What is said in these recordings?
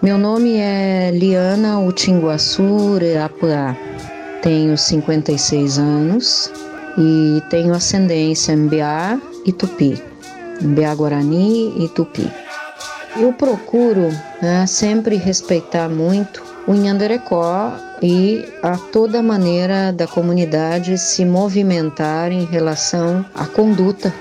Meu nome é Liana Utinguaçu Reapuá. Tenho 56 anos e tenho ascendência Mbiá e Tupi. Mbiá Guarani e Tupi. Eu procuro né, sempre respeitar muito o Nhanderecó e a toda maneira da comunidade se movimentar em relação à conduta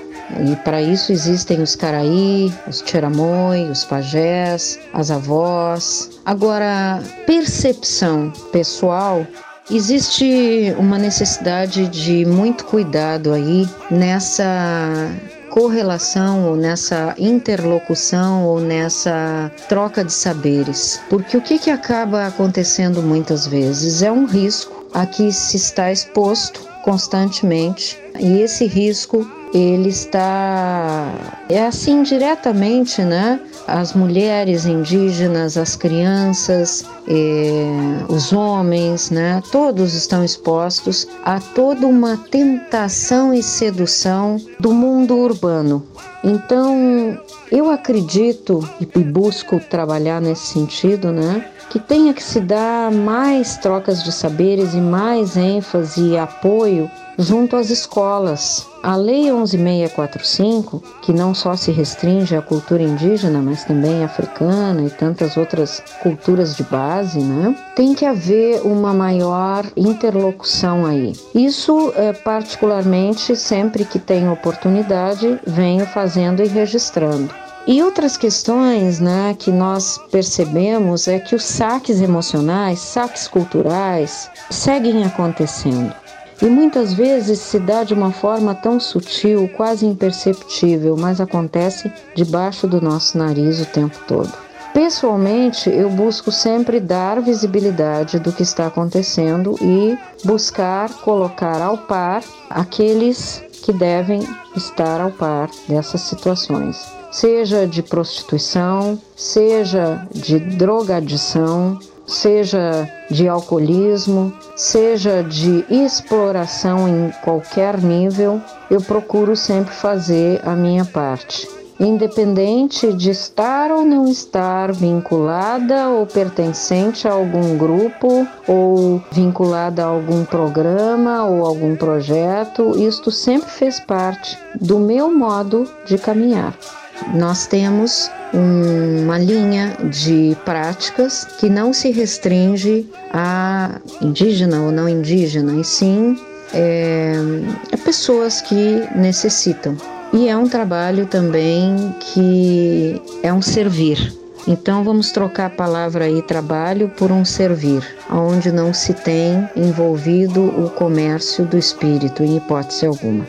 e para isso existem os caraí, os tiramoi, os pajés, as avós. Agora, percepção pessoal Existe uma necessidade de muito cuidado aí nessa correlação ou nessa interlocução ou nessa troca de saberes. Porque o que, que acaba acontecendo muitas vezes é um risco a que se está exposto constantemente e esse risco ele está é assim diretamente, né? As mulheres indígenas, as crianças, eh, os homens, né? Todos estão expostos a toda uma tentação e sedução do mundo urbano. Então, eu acredito e busco trabalhar nesse sentido, né? Que tenha que se dar mais trocas de saberes e mais ênfase e apoio junto às escolas. A Lei 11645, que não só se restringe à cultura indígena, mas também africana e tantas outras culturas de base, né? Tem que haver uma maior interlocução aí. Isso, é, particularmente, sempre que tenho oportunidade, venho fazendo e registrando. E outras questões né, que nós percebemos é que os saques emocionais, saques culturais, seguem acontecendo e muitas vezes se dá de uma forma tão sutil, quase imperceptível, mas acontece debaixo do nosso nariz o tempo todo. Pessoalmente, eu busco sempre dar visibilidade do que está acontecendo e buscar colocar ao par aqueles que devem estar ao par dessas situações, seja de prostituição, seja de drogadição, seja de alcoolismo, seja de exploração em qualquer nível, eu procuro sempre fazer a minha parte. Independente de estar ou não estar vinculada ou pertencente a algum grupo ou vinculada a algum programa ou algum projeto, isto sempre fez parte do meu modo de caminhar. Nós temos uma linha de práticas que não se restringe a indígena ou não indígena, e sim é, a pessoas que necessitam. E é um trabalho também que é um servir. Então vamos trocar a palavra aí trabalho por um servir, onde não se tem envolvido o comércio do espírito em hipótese alguma.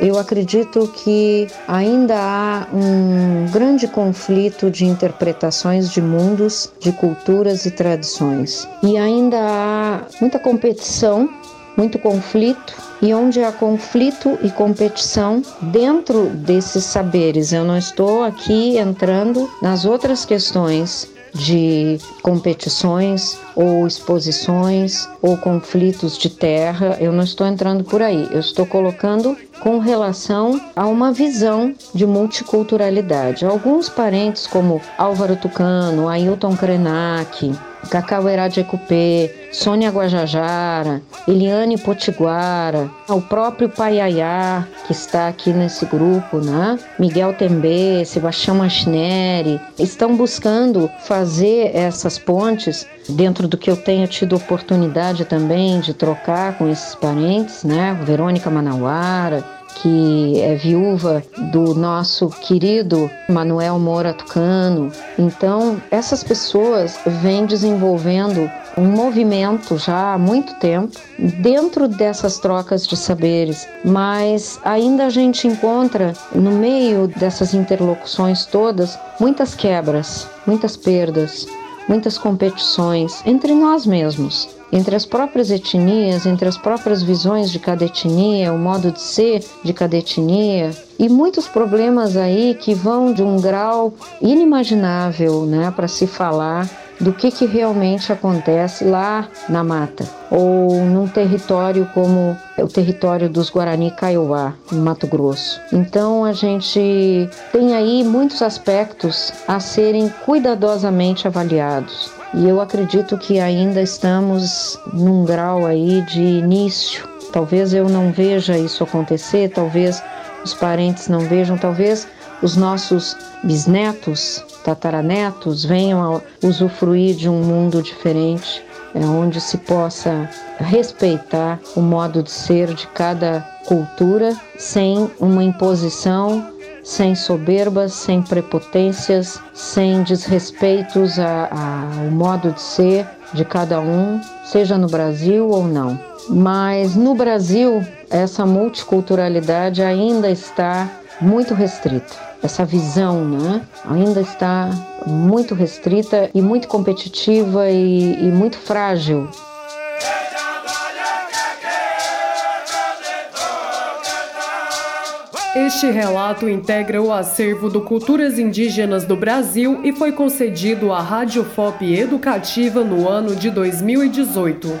Eu acredito que ainda há um grande conflito de interpretações de mundos, de culturas e tradições. E ainda há muita competição, muito conflito, e onde há conflito e competição dentro desses saberes. Eu não estou aqui entrando nas outras questões de competições ou exposições ou conflitos de terra. Eu não estou entrando por aí. Eu estou colocando com relação a uma visão de multiculturalidade. Alguns parentes, como Álvaro Tucano, Ailton Krenak, Cacauerá de Ecupê, Sônia Guajajara, Eliane Potiguara, o próprio Paiaiá, que está aqui nesse grupo, né? Miguel Tembê, Sebastião Machineri, estão buscando fazer essas pontes dentro do que eu tenho tido oportunidade também de trocar com esses parentes, né? Verônica Manauara, que é viúva do nosso querido Manuel Moura Tucano. Então, essas pessoas vêm desenvolvendo um movimento já há muito tempo dentro dessas trocas de saberes, mas ainda a gente encontra no meio dessas interlocuções todas muitas quebras, muitas perdas, muitas competições entre nós mesmos entre as próprias etnias, entre as próprias visões de cada etnia, o modo de ser de cada etnia, e muitos problemas aí que vão de um grau inimaginável, né, para se falar do que, que realmente acontece lá na mata ou num território como o território dos Guarani Kaiowá, no Mato Grosso. Então a gente tem aí muitos aspectos a serem cuidadosamente avaliados. E eu acredito que ainda estamos num grau aí de início. Talvez eu não veja isso acontecer, talvez os parentes não vejam, talvez os nossos bisnetos, tataranetos venham a usufruir de um mundo diferente, é onde se possa respeitar o modo de ser de cada cultura sem uma imposição, sem soberbas, sem prepotências, sem desrespeitos ao modo de ser de cada um, seja no Brasil ou não. Mas no Brasil, essa multiculturalidade ainda está muito restrita essa visão né, ainda está muito restrita e muito competitiva e, e muito frágil. Este relato integra o acervo do Culturas Indígenas do Brasil e foi concedido à Rádio FOP Educativa no ano de 2018.